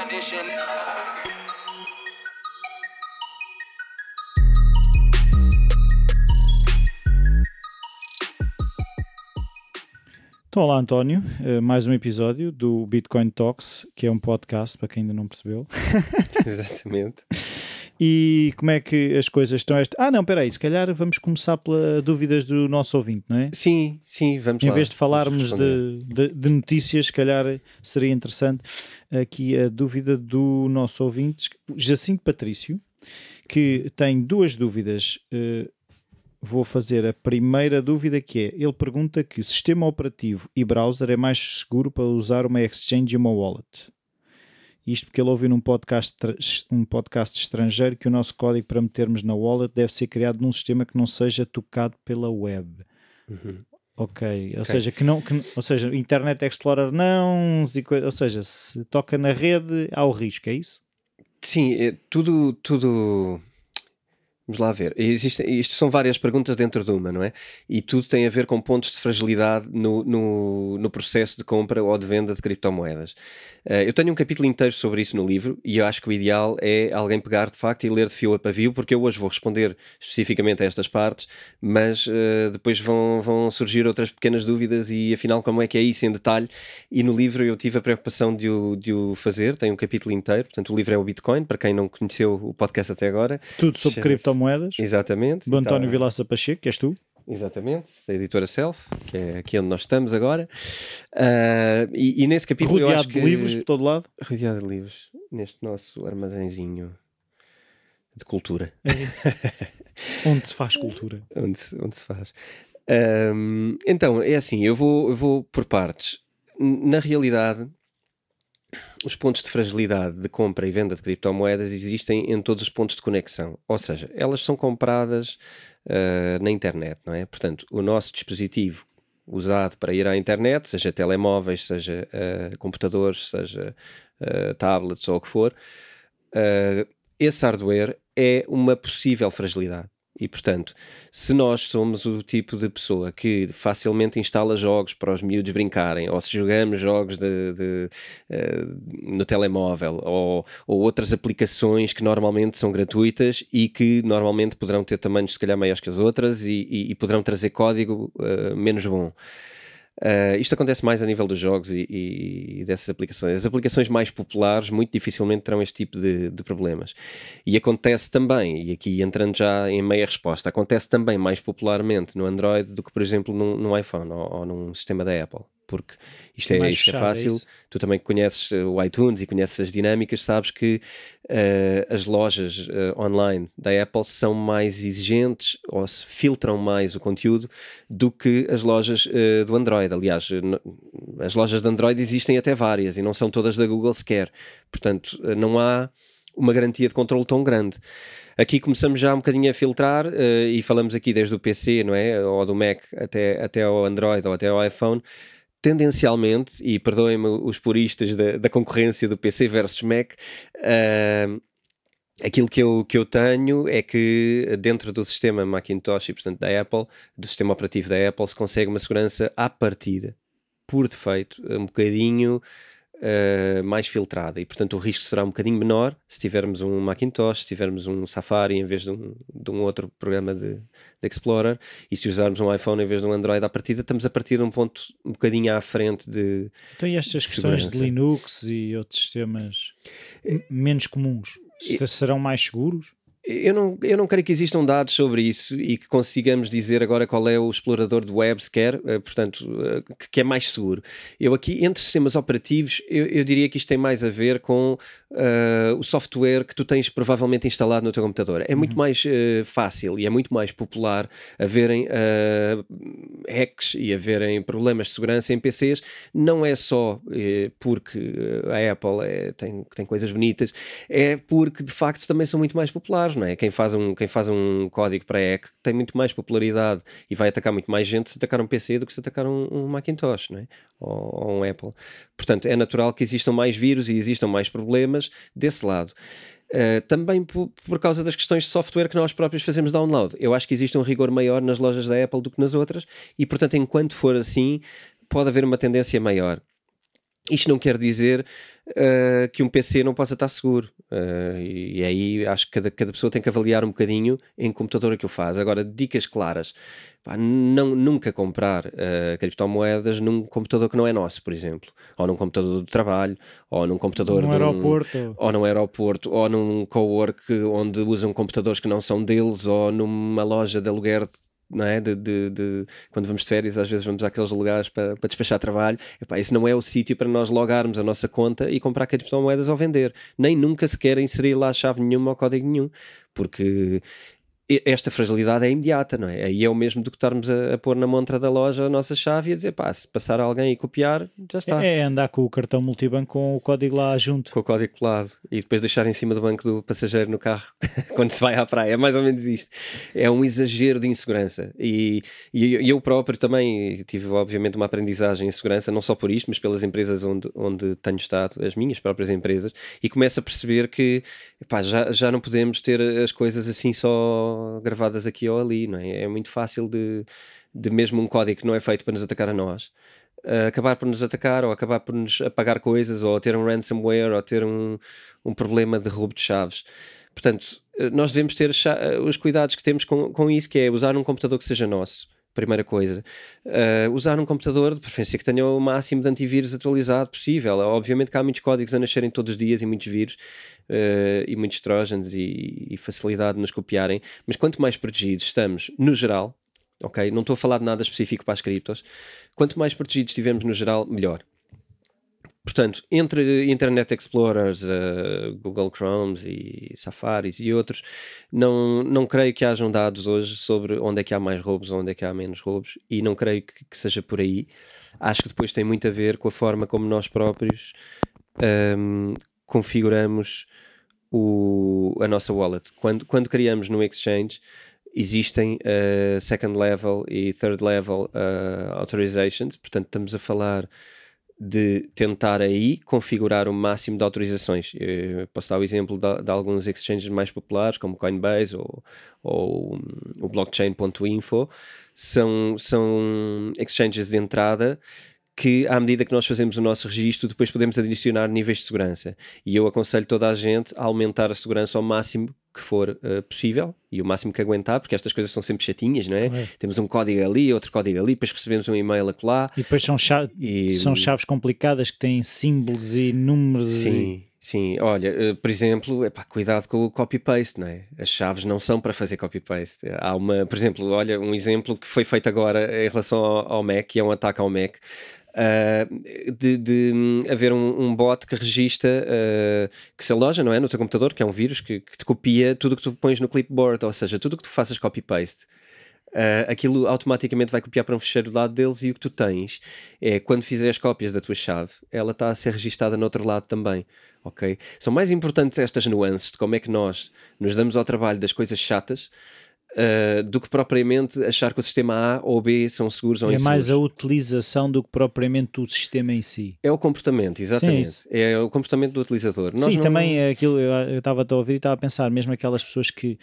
edition. Então, olá António, Eh, mais um episódio do Bitcoin Talks, que é um podcast para quem ainda não percebeu. Exatamente. E como é que as coisas estão? Esta... Ah, não, peraí, se calhar vamos começar pelas dúvidas do nosso ouvinte, não é? Sim, sim, vamos Em lá. vez de falarmos de, de- de notícias, se calhar seria interessante aqui a dúvida do nosso ouvinte, Jacinto Patrício, que tem duas dúvidas. Eh, Vou fazer a primeira dúvida que é, ele pergunta que sistema operativo e browser é mais seguro para usar uma exchange e uma wallet. Isto porque ele ouviu num podcast, um podcast estrangeiro que o nosso código para metermos na wallet deve ser criado num sistema que não seja tocado pela web. Uhum. Ok, ou seja, que não, que, ou seja, Internet Explorer não, ou seja, se toca na rede há o risco, é isso? Sim, é, tudo, tudo. Vamos lá ver. Existem, isto são várias perguntas dentro de uma, não é? E tudo tem a ver com pontos de fragilidade no, no, no processo de compra ou de venda de criptomoedas. Eh, eu tenho um capítulo inteiro sobre isso no livro e eu acho que o ideal é alguém pegar de facto e ler de fio a pavio, porque eu hoje vou responder especificamente a estas partes, mas eh, depois vão, vão surgir outras pequenas dúvidas e afinal como é que é isso em detalhe. E no livro eu tive a preocupação de o, de o fazer, tem um capítulo inteiro, portanto o livro é o Bitcoin, para quem não conheceu o podcast até agora. Tudo sobre Criptomoedas. Exatamente. Do António Tá- Vilaça Pacheco, que és tu? Exatamente, da editora Self, que é aqui onde nós estamos agora. Ah, e, e nesse capítulo eu Rodeado acho que... de livros por todo lado. Rodeado de livros, neste nosso armazenzinho de cultura, É isso. Onde se faz cultura. onde se, onde se faz. Ahm, então, é assim, eu vou, eu vou por partes. Na realidade, os pontos de fragilidade de compra e venda de criptomoedas existem em todos os pontos de conexão. Ou seja, elas são compradas ah, na internet, não é? Portanto, o nosso dispositivo usado para ir à internet, seja telemóveis, seja ah, computadores, seja ah, tablets ou o que for, esse hardware é uma possível fragilidade. E, portanto, se nós somos o tipo de pessoa que facilmente instala jogos para os miúdos brincarem, ou se jogamos jogos de, de, eh, no telemóvel, ou, ou outras aplicações que normalmente são gratuitas e que normalmente poderão ter tamanhos se calhar maiores que as outras e, e- e poderão trazer código eh, menos bom. Uh, isto acontece mais a nível dos jogos e, e- dessas aplicações. As aplicações mais populares muito dificilmente terão este tipo de, de problemas. E acontece também, e aqui entrando já em meia resposta, acontece também mais popularmente no Android do que, por exemplo, num iPhone ou, ou num sistema da Apple. Porque isto é, Mais isto é é fácil. tu também conheces uh, o iTunes e conheces as dinâmicas, sabes que uh, as lojas uh, online da Apple são mais exigentes ou se filtram mais o conteúdo do que as lojas uh, do Android. Aliás, as lojas de Android existem até várias e não são todas da Google sequer. Portanto, não há uma garantia de controle tão grande. Aqui começamos já um bocadinho a filtrar uh, e falamos aqui desde o PC, não é? Ou do Mac até, até ao Android ou até ao iPhone tendencialmente, e perdoem-me os puristas da, da concorrência do PC versus Mac, ah, aquilo que eu, que eu tenho é que dentro do sistema Macintosh e portanto da Apple, do sistema operativo da Apple, se consegue uma segurança à partida, por defeito, um bocadinho ah, mais filtrada e portanto o risco será um bocadinho menor se tivermos um Macintosh, se tivermos um Safari em vez de um, de um outro programa de, de Explorer e se usarmos um iPhone em vez de um Android à partida, estamos a partir de um ponto um bocadinho à frente de Então, e estas questões de. Linux e outros sistemas menos comuns se- serão mais seguros? Eu não, eu não creio que existam dados sobre isso e que consigamos dizer agora qual é o explorador de web sequer, eh, portanto, eh, que, é mais seguro. Eu aqui, entre sistemas operativos, eu, eu diria que isto tem mais a ver com eh, o software que tu tens provavelmente instalado no teu computador. É muito mais eh, fácil e é muito mais popular haverem eh, hacks e haverem problemas de segurança em PCs. Não é só porque a Apple é- tem, tem coisas bonitas, é porque de facto também são muito mais populares, não é? Quem faz um, quem faz um código para hack tem muito mais popularidade e vai atacar muito mais gente se atacar um PC do que se atacar um, um Macintosh, não é? Ou, ou um Apple. Portanto, é natural que existam mais vírus e existam mais problemas desse lado. Uh, também por, por causa das questões de software que nós próprios fazemos download. Eu acho que existe um rigor maior nas lojas da Apple do que nas outras, e portanto, enquanto for assim, pode haver uma tendência maior. Isto não quer dizer uh, que um PC não possa estar seguro. Uh, e, e, aí acho que cada, cada pessoa tem que avaliar um bocadinho em computador que o faz. Agora, dicas claras. Pá, não, nunca comprar uh, criptomoedas num computador que não é nosso, por exemplo. Ou num computador do trabalho, ou num computador num de um, aeroporto. Ou num aeroporto, ou num cowork onde usam computadores que não são deles, ou numa loja de aluguer não é? De, de, de, quando vamos de férias, às vezes vamos àqueles lugares para, para despachar trabalho. Epá, esse não é o sítio para nós logarmos a nossa conta e comprar criptomoedas ou vender. Nem nunca sequer inserir lá chave nenhuma ou código nenhum, porque esta fragilidade é imediata, não é? Aí é o mesmo do que estarmos a, a, pôr na montra da loja a nossa chave e a dizer, pá, se passar alguém e copiar, já está. É, é andar com o cartão multibanco com o código lá junto. Com o código colado e depois deixar em cima do banco do passageiro no carro quando se vai à praia. É mais ou menos isto. É um exagero de insegurança. E, e eu próprio também tive, obviamente, uma aprendizagem em segurança, não só por isto, mas pelas empresas onde, onde tenho estado, as minhas próprias empresas, e começo a perceber que pá, já, já não podemos ter as coisas assim só gravadas aqui ou ali, não é? É muito fácil de, de mesmo um código que não é feito para nos atacar a nós, uh, acabar por nos atacar ou acabar por nos apagar coisas ou ter um ransomware ou ter um, um problema de roubo de chaves. Portanto, eh, nós devemos ter eh, os cuidados que temos com, com isso, que é usar um computador que seja nosso primeira coisa. Uh, usar um computador, de preferência que tenha o máximo de antivírus atualizado possível. Obviamente que há muitos códigos a nascerem todos os dias e muitos vírus, uh, e muitos trojans e, e, facilidade de nos copiarem, mas quanto mais protegidos estamos, no geral, ok? Não estou a falar de nada específico para as criptos, quanto mais protegidos estivermos no geral, melhor. Portanto, entre Internet Explorers, uh, Google Chromes e Safaris e outros, não, não creio que hajam dados hoje sobre onde é que há mais roubos, onde é que há menos roubos, e não creio que, que seja por aí. Acho que depois tem muito a ver com a forma como nós próprios um, configuramos o, a nossa wallet. Quando, quando criamos no Exchange, existem uh, second level e third level uh, authorizations, portanto, estamos a falar de tentar aí configurar o máximo de autorizações. Eu posso dar o exemplo de, de alguns exchanges mais populares, como Coinbase ou, ou o blockchain.info, são, são exchanges de entrada que à medida que nós fazemos o nosso registro, depois podemos adicionar níveis de segurança. E eu aconselho toda a gente a aumentar a segurança ao máximo que for uh, possível e o máximo que aguentar, porque estas coisas são sempre chatinhas, não é? é? Temos um código ali, outro código ali, depois recebemos um e-mail lá. E depois são, chave, e... são chaves complicadas que têm símbolos e números. Sim. E... Sim, olha, uh, por exemplo, epá, cuidado com o copy-paste, não é? As chaves não são para fazer copy-paste. Há uma, por exemplo, olha, um exemplo que foi feito agora em relação ao, ao Mac, que é um ataque ao Mac uh, de, de, haver um, um, bot que registra, uh, que se aloja, não é? No teu computador, que é um vírus que, que te copia tudo que tu pões no clipboard, ou seja, tudo que tu faças copy-paste. Uh, aquilo automaticamente vai copiar para um fecheiro do lado deles e o que tu tens é quando fizeres cópias da tua chave, ela está a ser registada no outro lado também, ok? São mais importantes estas nuances de como é que nós nos damos ao trabalho das coisas chatas Uh, do que propriamente achar que o sistema A ou B são seguros ou é inseguros. É mais a utilização do que propriamente o sistema em si. É o comportamento, exatamente. Sim, é o comportamento do utilizador. Nós Sim, não... também é aquilo, eu estava a ouvir e estava a pensar, mesmo aquelas pessoas que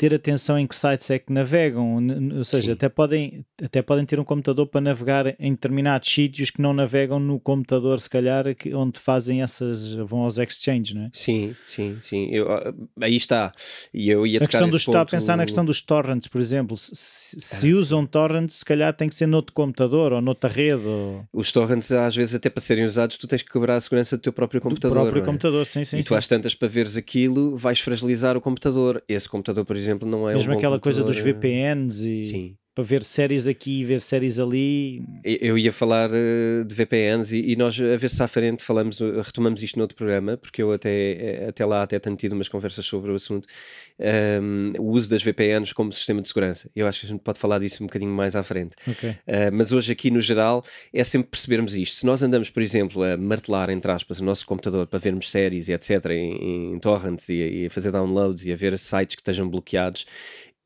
ter atenção em que sites é que navegam, ou seja, até podem, até podem ter um computador para navegar em determinados sítios que não navegam no computador, se calhar, onde fazem essas, vão aos exchanges, não é? Sim, sim, sim. Eu, ah, aí está. E eu ia a questão dos, ponto... Está a pensar na questão dos torrents, por exemplo. Se, se ah, usam torrents, se calhar tem que ser noutro computador ou noutra rede. Ou... Os torrents, às vezes, até para serem usados, tu tens que quebrar a segurança do teu próprio computador. Do próprio é? computador, sim, sim. E sim. tu às tantas para veres aquilo, vais fragilizar o computador. Esse computador, por exemplo, exemplo, não é Mesmo aquela coisa dos VPNs e Sim. Para ver séries aqui e ver séries ali. Eu ia falar uh, de VPNs e, e, nós a ver se à frente falamos, eh, retomamos isto noutro programa, porque eu até, eh, até lá até tenho tido umas conversas sobre o assunto. Um, o uso das VPNs como sistema de segurança. Eu acho que a gente pode falar disso um bocadinho mais à frente. Okay. Uh, mas hoje aqui no geral é sempre percebermos isto. Se nós andamos, por exemplo, a martelar, entre aspas, o nosso computador para vermos séries e etc. em, em torrents e, e a fazer downloads e a ver sites que estejam bloqueados,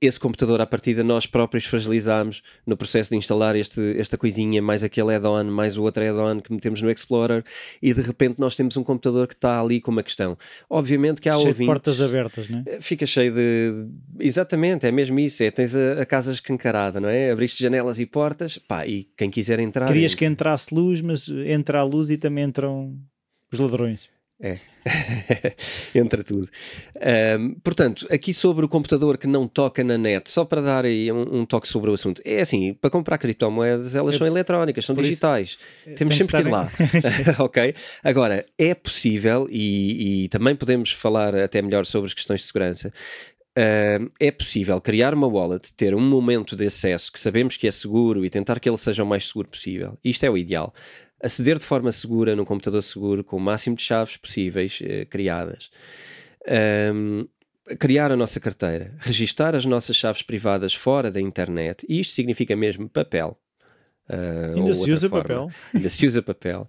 esse computador à partida nós próprios fragilizámos no processo de instalar este, esta coisinha, mais aquele add-on, mais o outro add-on que metemos no Explorer e de repente nós temos um computador que está ali com uma questão. Obviamente que há cheio ouvintes... portas abertas, não é? Fica cheio de... Exatamente, é mesmo isso. É, tens a, a casa escancarada, não é? Abriste janelas e portas, pá, e quem quiser entrar... Querias entra. que entrasse luz, mas entra a luz e também entram os ladrões. É, entra tudo. Um, portanto, aqui sobre o computador que não toca na net, só para dar aí um, um toque sobre o assunto, é assim: para comprar criptomoedas, elas Eu são eletrónicas, são por isso- digitais. Temos sempre que ir lá. ok? Agora, é possível, e, e também podemos falar até melhor sobre as questões de segurança. Uh, é possível criar uma wallet, ter um momento de acesso que sabemos que é seguro e tentar que ele seja o mais seguro possível. Isto é o ideal. Aceder de forma segura num computador seguro, com o máximo de chaves possíveis eh, criadas. Um, criar a nossa carteira, registar as nossas chaves privadas fora da internet, e isto significa mesmo papel. uh, Ainda se usa forma. papel. Ainda se usa papel.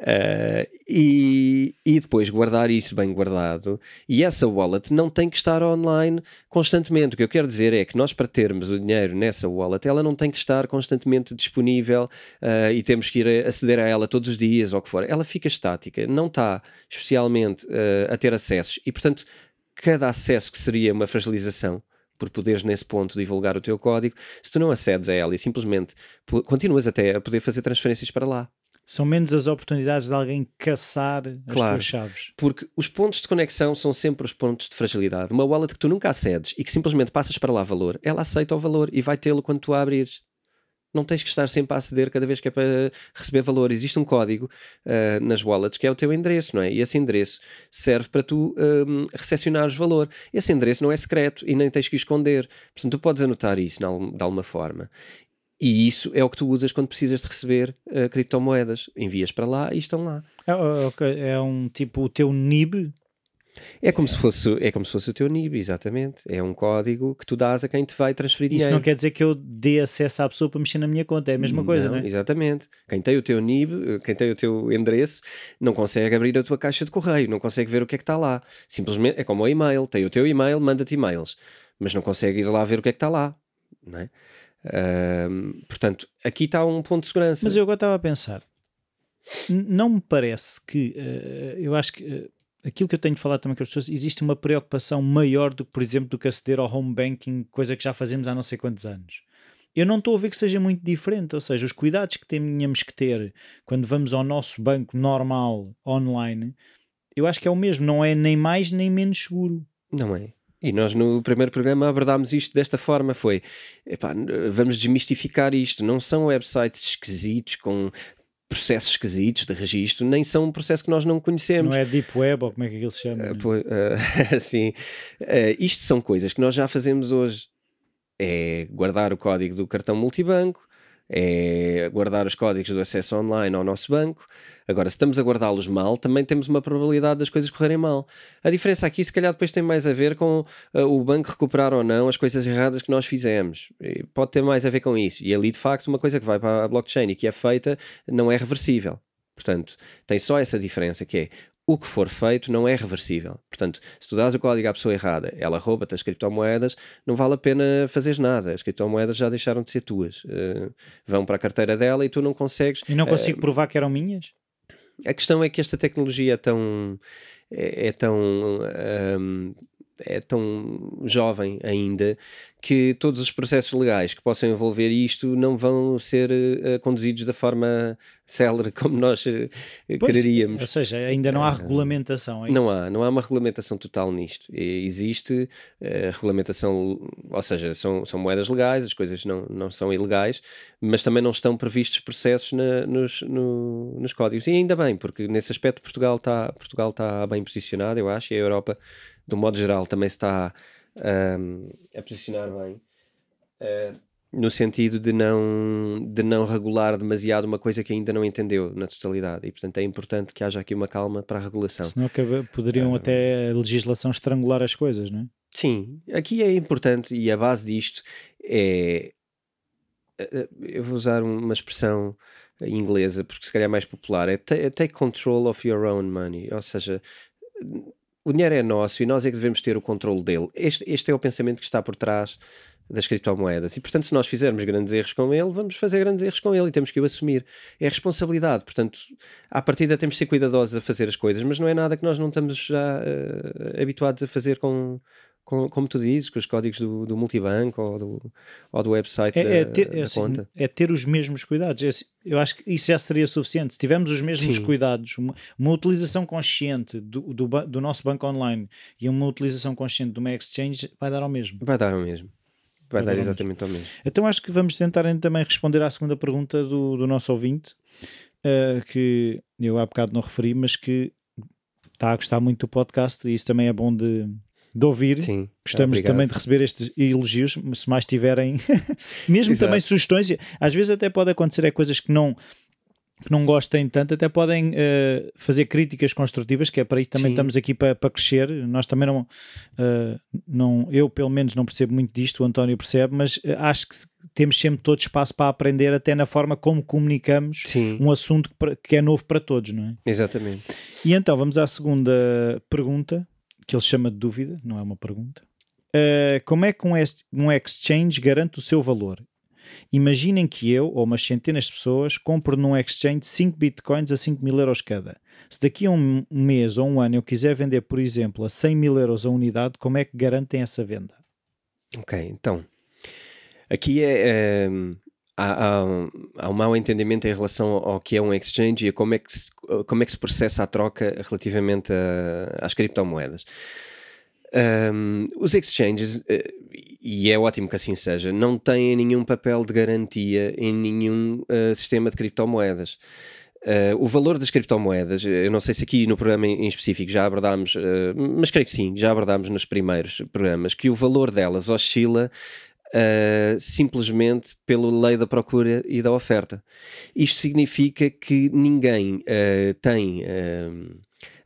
Uh, e, e depois guardar isso bem guardado. E essa wallet não tem que estar online constantemente. O que eu quero dizer é que nós, para termos o dinheiro nessa wallet, ela não tem que estar constantemente disponível uh, e temos que ir aceder a ela todos os dias ou o que for. Ela fica estática, não está especialmente uh, a ter acessos. E, portanto, cada acesso que seria uma fragilização por poderes nesse ponto divulgar o teu código, se tu não acedes a ela e simplesmente continuas até a poder fazer transferências para lá. São menos as oportunidades de alguém caçar as Claro. tuas chaves. Porque os pontos de conexão são sempre os pontos de fragilidade. Uma wallet que tu nunca acedes e que simplesmente passas para lá valor, ela aceita o valor e vai tê-lo quando tu a abrires. Não tens que estar sempre a aceder cada vez que é para receber valor. Existe um código ah, nas wallets que é o teu endereço, não é? E esse endereço serve para tu um, recepcionares valor. Esse endereço não é secreto e nem tens que esconder. Portanto, tu podes anotar isso de alguma forma. E isso é o que tu usas quando precisas de receber ah, criptomoedas. Envias para lá e estão lá. É, é- é um tipo o teu NIB. É como, se fosse, é como se fosse o teu NIB, exatamente. É um código que tu dás a quem te vai transferir Isso dinheiro. não quer dizer que eu dê acesso à pessoa para mexer na minha conta. É a mesma coisa, não, é? Exatamente. Quem tem o teu NIB, quem tem o teu endereço, não consegue abrir a tua caixa de correio, não consegue ver o que é que está lá. Simplesmente é como o e-mail. Tem o teu e-mail, manda-te e-mails, mas não consegue ir lá ver o que é que está lá. Não é? Portanto, aqui está um ponto de segurança. Mas eu agora estava a pensar, não me parece que eh, eu acho que eh, aquilo que eu tenho falado também com as pessoas, existe uma preocupação maior do que, por exemplo, do que aceder ao home banking, coisa que já fazemos há não sei quantos anos. Eu não estou a ver que seja muito diferente, ou seja, os cuidados que tínhamos que ter quando vamos ao nosso banco normal online, eu acho que é o mesmo, não é nem mais nem menos seguro. Não é? E nós no primeiro programa abordámos isto desta forma, foi epá, vamos desmistificar isto, não são websites esquisitos com processos esquisitos de registro, nem são um processo que nós não conhecemos. Não é deep web ou como é que aquilo se chama? Pois, ah, assim, ah, isto são coisas que nós já fazemos hoje. É guardar o código do cartão multibanco, é guardar os códigos do acesso online ao nosso banco. Agora, se estamos a guardá-los mal, também temos uma probabilidade das coisas correrem mal. A diferença aqui, se calhar, depois tem mais a ver com ah, o banco recuperar ou não as coisas erradas que nós fizemos. E pode ter mais a ver com isso. E ali, de facto, uma coisa que vai para a blockchain e que é feita não é reversível. Portanto, tem só essa diferença que é o que for feito não é reversível. Portanto, se tu dás o código à pessoa errada, ela rouba-te as criptomoedas, não vale a pena fazeres nada. As criptomoedas já deixaram de ser tuas. Eh, vão para a carteira dela e tu não consegues. E não consigo provar que eram minhas? A questão é que esta tecnologia é tão. é, é tão. ahm, é tão jovem ainda que todos os processos legais que possam envolver isto não vão ser eh, conduzidos da forma célere como nós Pois, quereríamos. Ou seja, ainda não há regulamentação. É Não isso? há, não há uma regulamentação total nisto. E Existe eh, regulamentação, ou seja, são, são moedas legais, as coisas não, não são ilegais, mas também não estão previstos processos na- nos, no- nos códigos. E ainda bem, porque nesse aspecto Portugal está Portugal tá bem posicionado, eu acho, e a Europa, de um modo geral, também se está ahm, a posicionar bem. Eh, no sentido de não, de não regular demasiado uma coisa que ainda não entendeu na totalidade. E, portanto, é importante que haja aqui uma calma para a regulação. Senão acaba- poderiam até a legislação estrangular as coisas, não é? Sim, aqui é importante e a base disto é. eh, eh, Eu vou usar uma expressão inglesa porque se calhar é mais popular: é take control of your own money. Ou seja, o dinheiro é nosso e nós é que devemos ter o controle dele. Este, este é o pensamento que está por trás das criptomoedas. E, portanto, se nós fizermos grandes erros com ele, vamos fazer grandes erros com ele e temos que o assumir. É responsabilidade. Portanto, à partida temos de ser cuidadosos a fazer as coisas, mas não é nada que nós não estamos já uh, habituados a fazer com, com, como tu dizes, com os códigos do, do multibanco ou do, ou do website é, da, é ter, é, assim, conta. É ter os mesmos cuidados. É, eu acho que isso já seria suficiente. Se tivermos os mesmos Sim. cuidados, uma, uma, utilização consciente do, do, do nosso banco online e uma utilização consciente de uma exchange, vai dar ao mesmo. Vai dar ao mesmo. Vai dar exatamente ao mesmo. Então acho que vamos tentar também responder à segunda pergunta do, do nosso ouvinte, uh, que eu há bocado não referi, mas que está a gostar muito do podcast e isso também é bom de, de ouvir. Sim, Gostamos obrigado. também de receber estes elogios, se mais tiverem, mesmo Exato. também sugestões. Às vezes até pode acontecer é coisas que não que não gostem tanto, até podem uh, fazer críticas construtivas, que é para isso também Sim. estamos aqui para, para crescer. Nós também não, uh, não, eu pelo menos não percebo muito disto, o António percebe, mas uh, acho que temos sempre todo espaço para aprender, até na forma como comunicamos Sim. um assunto que, que, é novo para todos, não é? Exatamente. E então vamos à segunda pergunta, que ele chama de dúvida, não é uma pergunta. como é que um, um exchange garante o seu valor? Imaginem que eu, ou umas centenas de pessoas, compro num exchange 5 bitcoins a 5 mil euros cada. Se daqui a um mês ou um ano eu quiser vender, por exemplo, a 100 mil euros a unidade, como é que garantem essa venda? Ok, então, aqui é, é há, há, um mau entendimento em relação ao que é um exchange e a como é que se, como é que se processa a troca relativamente a, às criptomoedas. Um, os exchanges, eh, e é ótimo que assim seja, não têm nenhum papel de garantia em nenhum uh, sistema de criptomoedas. Uh, o valor das criptomoedas, eu não sei se aqui no programa em específico já abordámos, uh, mas creio que sim, já abordámos nos primeiros programas, que o valor delas oscila uh, simplesmente pela lei da procura e da oferta. Isto significa que ninguém tem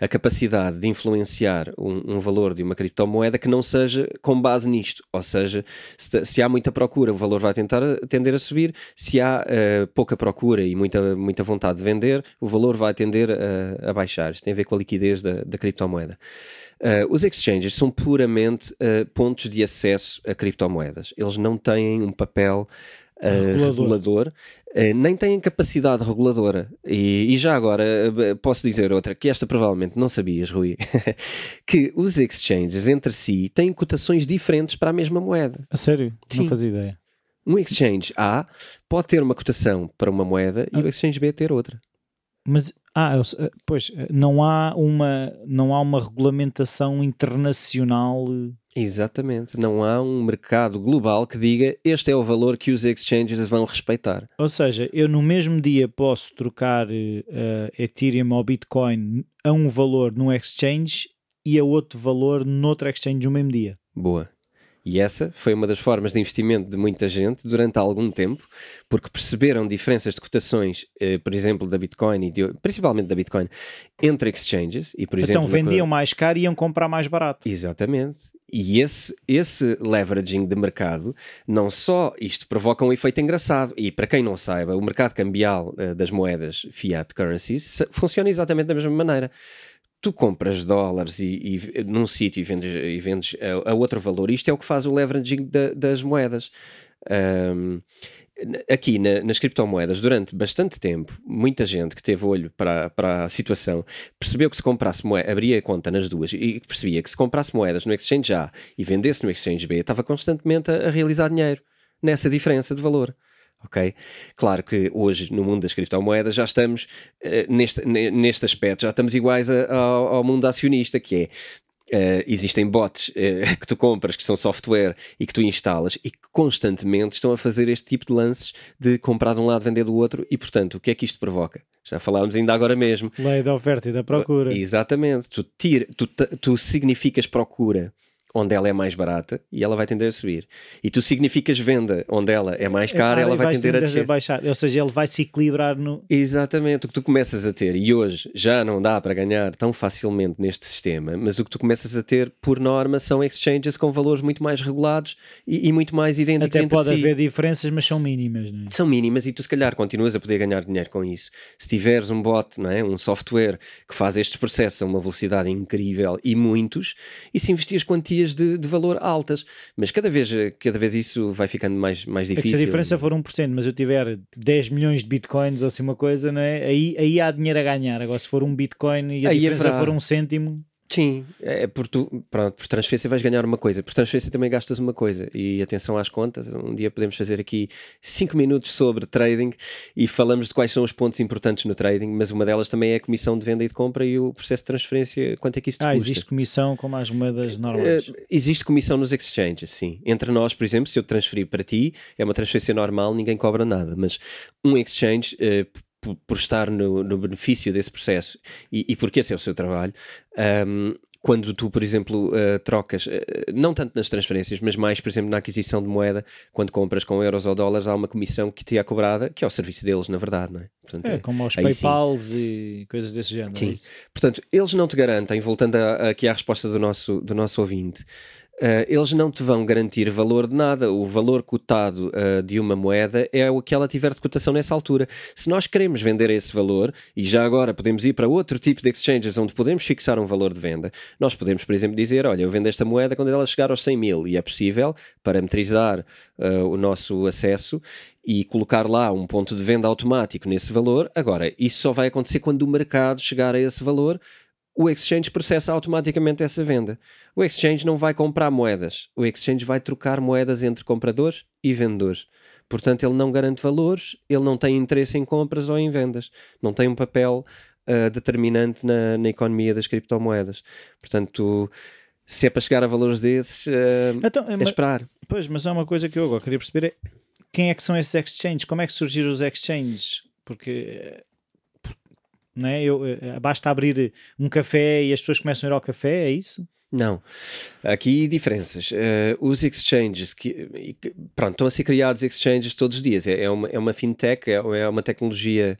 a capacidade de influenciar um, um, valor de uma criptomoeda que não seja com base nisto. Ou seja, se, se há muita procura, o valor vai tentar tender a subir. Se há uh, pouca procura e muita, muita vontade de vender, o valor vai tender a, a baixar. Isto tem a ver com a liquidez da, da criptomoeda. Uh, os exchanges são puramente uh, pontos de acesso a criptomoedas. Eles não têm um papel regulador, uh, nem têm capacidade reguladora. E, e, já agora uh, posso dizer outra, que esta provavelmente não sabias, Rui, que os exchanges entre si têm cotações diferentes para a mesma moeda. A sério? Sim. Não fazia ideia. Um exchange A pode ter uma cotação para uma moeda ah. e o exchange B ter outra. Mas ah, pois não há uma não há uma regulamentação internacional Exatamente. Não há um mercado global que diga este é o valor que os exchanges vão respeitar. Ou seja, eu no mesmo dia posso trocar uh, Ethereum ou Bitcoin a um valor num exchange e a outro valor noutro exchange no mesmo dia. Boa. E essa foi uma das formas de investimento de muita gente durante algum tempo, porque perceberam diferenças de cotações, eh, por exemplo, da Bitcoin, e de, principalmente da Bitcoin, entre exchanges. E, por então exemplo, vendiam mais caro e iam comprar mais barato. Exatamente. E esse, esse leveraging de mercado, não só isto provoca um efeito engraçado, e para quem não saiba, o mercado cambial uh, das moedas fiat currencies funciona exatamente da mesma maneira tu compras dólares e, e num sítio e vendes, e vendes a, a, outro valor. Isto é o que faz o leveraging da, das moedas. Um, aqui na, nas criptomoedas, durante bastante tempo, muita gente que teve olho para, para a situação percebeu que se comprasse moeda, abria a conta nas duas e percebia que se comprasse moedas no exchange A e vendesse no exchange B, estava constantemente a, a realizar dinheiro nessa diferença de valor ok? Claro que hoje, no mundo das criptomoedas, já estamos uh, neste, neste aspecto, já estamos iguais a, ao, ao mundo acionista, que é Uh, existem bots uh, que tu compras, que são software e que tu instalas e que constantemente estão a fazer este tipo de lances de comprar de um lado, vender do outro e, portanto, o que é que isto provoca? Já falámos ainda agora mesmo. Lei da oferta e da procura. Exatamente. Tu, tira, tu, tu significas procura onde ela é mais barata e ela vai tender a subir. E tu significas venda onde ela é mais cara, Ah, ela vai tender a descer. baixar. Ou seja, ele vai se equilibrar no. Exatamente, o que tu começas a ter, e hoje já não dá para ganhar tão facilmente neste sistema, mas o que tu começas a ter, por norma, são exchanges com valores muito mais regulados e, e muito mais idênticos Até pode si. haver diferenças, mas são mínimas. Não é? São mínimas e tu, se calhar, continuas a poder ganhar dinheiro com isso. Se tiveres um bot, não é? um software que faz estes processos a uma velocidade incrível e muitos, e se investires quantias de, de valor altas, mas cada vez, cada vez isso vai ficando mais, mais É difícil. se a diferença for 1%, mas eu tiver 10 milhões de bitcoins ou assim uma coisa, não é? aí, aí há dinheiro a ganhar. Agora, se for um bitcoin e a Aí diferença haverá. for um cêntimo, Sim, é por, tu, pronto, por transferência vais ganhar uma coisa, por transferência também gastas uma coisa. E atenção às contas, um dia podemos fazer aqui 5 minutos sobre trading e falamos de quais são os pontos importantes no trading, mas uma delas também é a comissão de venda e de compra e o processo de transferência, quanto é que isso te ah, custa. existe comissão como as moedas normais. Eh, existe comissão nos exchanges, sim. Entre nós, por exemplo, se eu transferir para ti, é uma transferência normal, ninguém cobra nada. Mas um exchange, eh, p- por estar no, no benefício desse processo e, e porque esse é o seu trabalho, ahm, quando tu, por exemplo, eh, trocas, eh, não tanto nas transferências, mas mais, por exemplo, na aquisição de moeda, quando compras com euros ou dólares, há uma comissão que te é cobrada, que é o serviço deles, na verdade, não é? Portanto, É, como aos aí sim. PayPals e coisas desse género. Sim. é? Portanto, eles não te garantem, voltando a- a- aqui à resposta do nosso, do nosso ouvinte, eh, eles não te vão garantir valor de nada. O valor cotado eh, de uma moeda é o que ela tiver de cotação nessa altura. Se nós queremos vender esse valor, e já agora podemos ir para outro tipo de exchanges onde podemos fixar um valor de venda, nós podemos, por exemplo, dizer: Olha, eu vendo esta moeda quando ela chegar aos 100 mil, e é possível parametrizar eh, o nosso acesso e colocar lá um ponto de venda automático nesse valor. Agora, isso só vai acontecer quando o mercado chegar a esse valor. O exchange processa automaticamente essa venda. O exchange não vai comprar moedas. O exchange vai trocar moedas entre compradores e vendedores. Portanto, ele não garante valores, ele não tem interesse em compras ou em vendas. Não tem um papel ah, determinante na, na economia das criptomoedas. Portanto, se é para chegar a valores desses, ah, Então, é mas- esperar. Pois, mas há uma coisa que eu agora queria perceber: é quem é que são esses exchanges? Como é que surgiram os exchanges? Porque. Eh, Não é? eu, eh, basta abrir um café e as pessoas começam a ir ao café, é isso? Não. Aqui diferenças. Eh, os exchanges, que, pronto, estão a ser criados exchanges todos os dias. É, é uma, é uma fintech, é, é uma tecnologia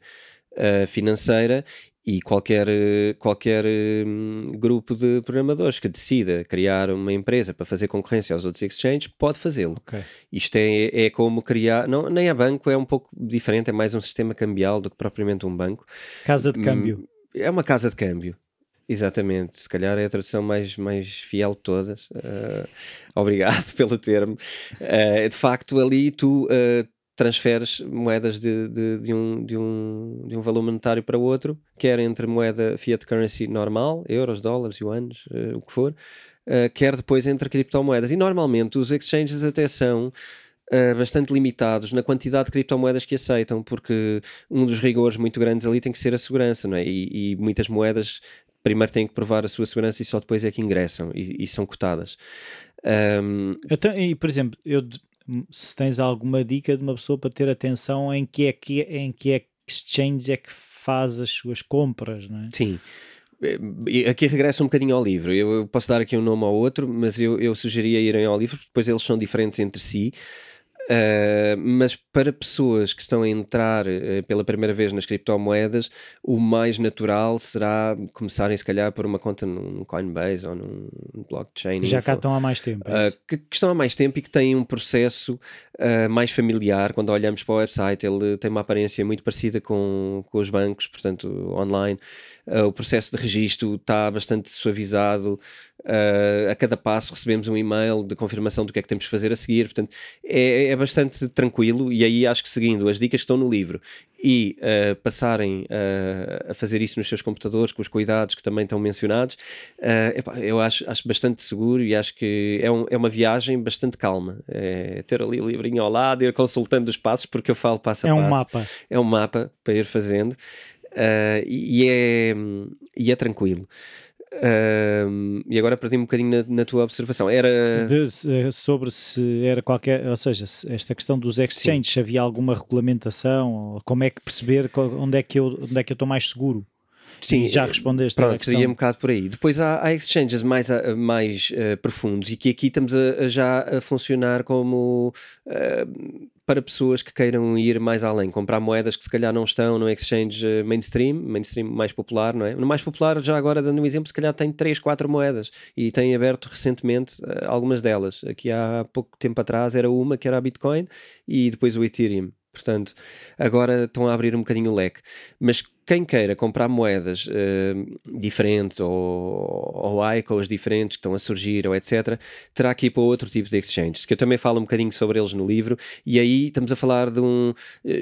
eh, financeira e qualquer, eh, qualquer hum, grupo de programadores que decida criar uma empresa para fazer concorrência aos outros exchanges pode fazê-lo. Ok. Isto é, é como criar, não, nem é banco, é um pouco diferente, é mais um sistema cambial do que propriamente um banco. Casa de câmbio. É uma casa de câmbio. Exatamente, se calhar é a tradução mais, mais fiel de todas. Eh, obrigado pelo termo. Eh, de facto, ali tu eh, transferes moedas de, de, de um, de, um, de um valor monetário para outro, quer entre moeda fiat currency normal, euros, dólares, yuans, eh, o que for, eh, quer depois entre criptomoedas. E normalmente os exchanges até são uh, bastante limitados na quantidade de criptomoedas que aceitam, porque um dos rigores muito grandes ali tem que ser a segurança, não é? E, e muitas moedas primeiro têm que provar a sua segurança e só depois é que ingressam e, e são cotadas. Um, Então, e, por exemplo, eu, se tens alguma dica de uma pessoa para ter atenção em que é que em que é que exchange é que faz as suas compras, não é? sim. Eh, Aqui regressa um bocadinho ao livro. Eu, posso dar aqui um nome ao outro, mas eu, eu sugeria irem ao livro, depois eles são diferentes entre si. Uh, mas para pessoas que estão a entrar uh, pela primeira vez nas criptomoedas, o mais natural será começarem, se calhar, por uma conta num Coinbase ou num blockchain. Já cá info. estão há mais tempo. é Uh, que, que estão há mais tempo e que têm um processo mais familiar. Quando olhamos para o website, ele tem uma aparência muito parecida com, com os bancos, portanto, online. O processo de registro está bastante suavizado. Uh, a cada passo recebemos um e-mail de confirmação do que é que temos de fazer a seguir. Portanto, é, é bastante tranquilo. E aí acho que seguindo as dicas que estão no livro e uh, passarem uh, a fazer isso nos seus computadores com os cuidados que também estão mencionados, epá, eu acho, acho bastante seguro e acho que é, um- é uma viagem bastante calma. É ter ali o livrinho ao lado, ir consultando os passos, porque eu falo passo a É um passo mapa. é um mapa para ir fazendo e é, e é tranquilo. Um, e agora perdi-me um bocadinho na, na tua observação. Era. De- se- sobre se era qualquer, ou seja, se esta questão dos exchanges, se havia alguma regulamentação, ou como é que perceber onde é que eu onde é que eu estou mais seguro? Sim, já respondeste. Pronto, seria um bocado por aí. Depois há, há exchanges mais, mais uh, profundos e que aqui estamos a, a já a funcionar como uh, para pessoas que queiram ir mais além, comprar moedas que se calhar não estão no exchange eh, mainstream, mainstream mais popular, não é? No mais popular, já agora dando um exemplo, se calhar tem 3, 4 moedas e tem aberto recentemente algumas delas. Aqui há pouco tempo atrás era uma que era a Bitcoin e depois o Ethereum. Portanto, agora estão a abrir um bocadinho o leque. Mas quem queira comprar moedas uh, diferentes ou, ou ICOs diferentes que estão a surgir ou etc., terá que ir para outro tipo de exchanges, que eu também falo um bocadinho sobre eles no livro, e aí estamos a falar de um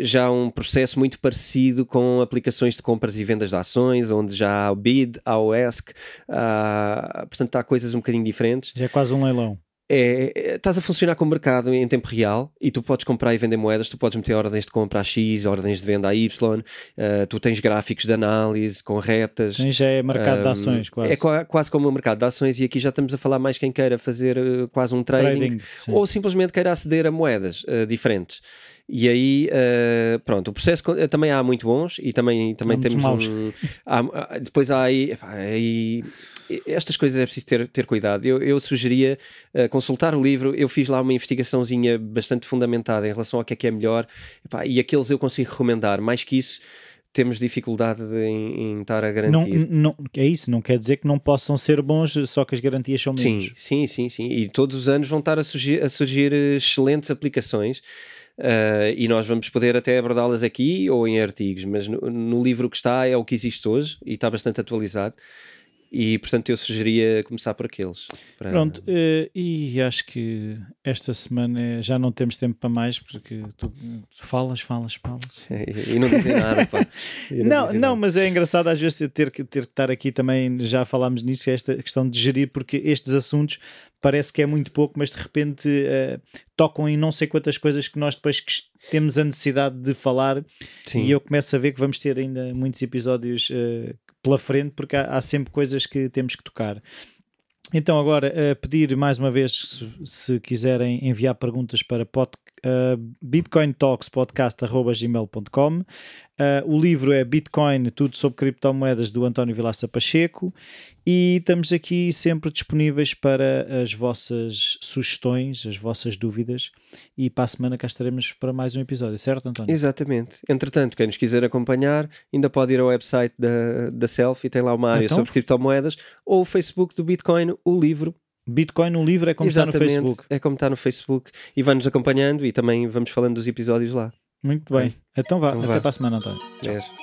já um processo muito parecido com aplicações de compras e vendas de ações, onde já há o bid, há o ask, há, portanto há coisas um bocadinho diferentes. Já é quase um leilão é, é, estás a funcionar com o mercado em tempo real e tu podes comprar e vender moedas, tu podes meter ordens de compra a X, ordens de venda a Y, uh, tu tens gráficos de análise com retas. Sim, já é mercado um, de ações, quase. É quase como o mercado de ações e aqui já estamos a falar mais quem queira fazer uh, quase um trading, trading ou simplesmente queira aceder a moedas uh, diferentes. E aí, uh, pronto, o processo também há muito bons e também, também temos um, há, depois há aí, aí, estas coisas é preciso ter, ter cuidado. Eu, eu sugeria uh, consultar o livro. Eu fiz lá uma investigaçãozinha bastante fundamentada em relação ao que é que é melhor epá, e aqueles eu consigo recomendar. Mais que isso, temos dificuldade em, em, estar a garantir. Não, não, é isso, não quer dizer que não possam ser bons, só que as garantias são menos. Sim, sim, sim, sim. E todos os anos vão estar a surgir, a surgir excelentes aplicações Uh, e nós vamos poder até abordá-las aqui ou em artigos, mas no, no, livro que está é o que existe hoje e está bastante atualizado. E portanto eu sugeria começar por aqueles. Para... Pronto, uh, e acho que esta semana já não temos tempo para mais porque tu, falas, falas, falas. e, não dizem nada, pá. Não, não, não mas é engraçado às vezes ter que, ter que estar aqui também, já falámos nisso, esta questão de gerir, porque estes assuntos parece que é muito pouco, mas de repente uh, tocam em não sei quantas coisas que nós depois que temos a necessidade de falar Sim. e eu começo a ver que vamos ter ainda muitos episódios uh, pela frente porque há, há, sempre coisas que temos que tocar. Então agora pedir mais uma vez se, se quiserem enviar perguntas para pod, uh, bitcointalkspodcast.gmail.com Uh, o livro é Bitcoin, tudo sobre criptomoedas, do António Vilaça Pacheco. E estamos aqui sempre disponíveis para as vossas sugestões, as vossas dúvidas. E para a semana cá estaremos para mais um episódio, certo, António? Exatamente. Entretanto, quem nos quiser acompanhar, ainda pode ir ao website da, da Selfie, tem lá uma área então? sobre criptomoedas, ou o Facebook do Bitcoin, o livro. Bitcoin, o livro é como Exatamente, está no Facebook. É como está no Facebook. E vai-nos acompanhando e também vamos falando dos episódios lá. Muito bem. Então vá. Então Até vá. para a semana, António. Tchau.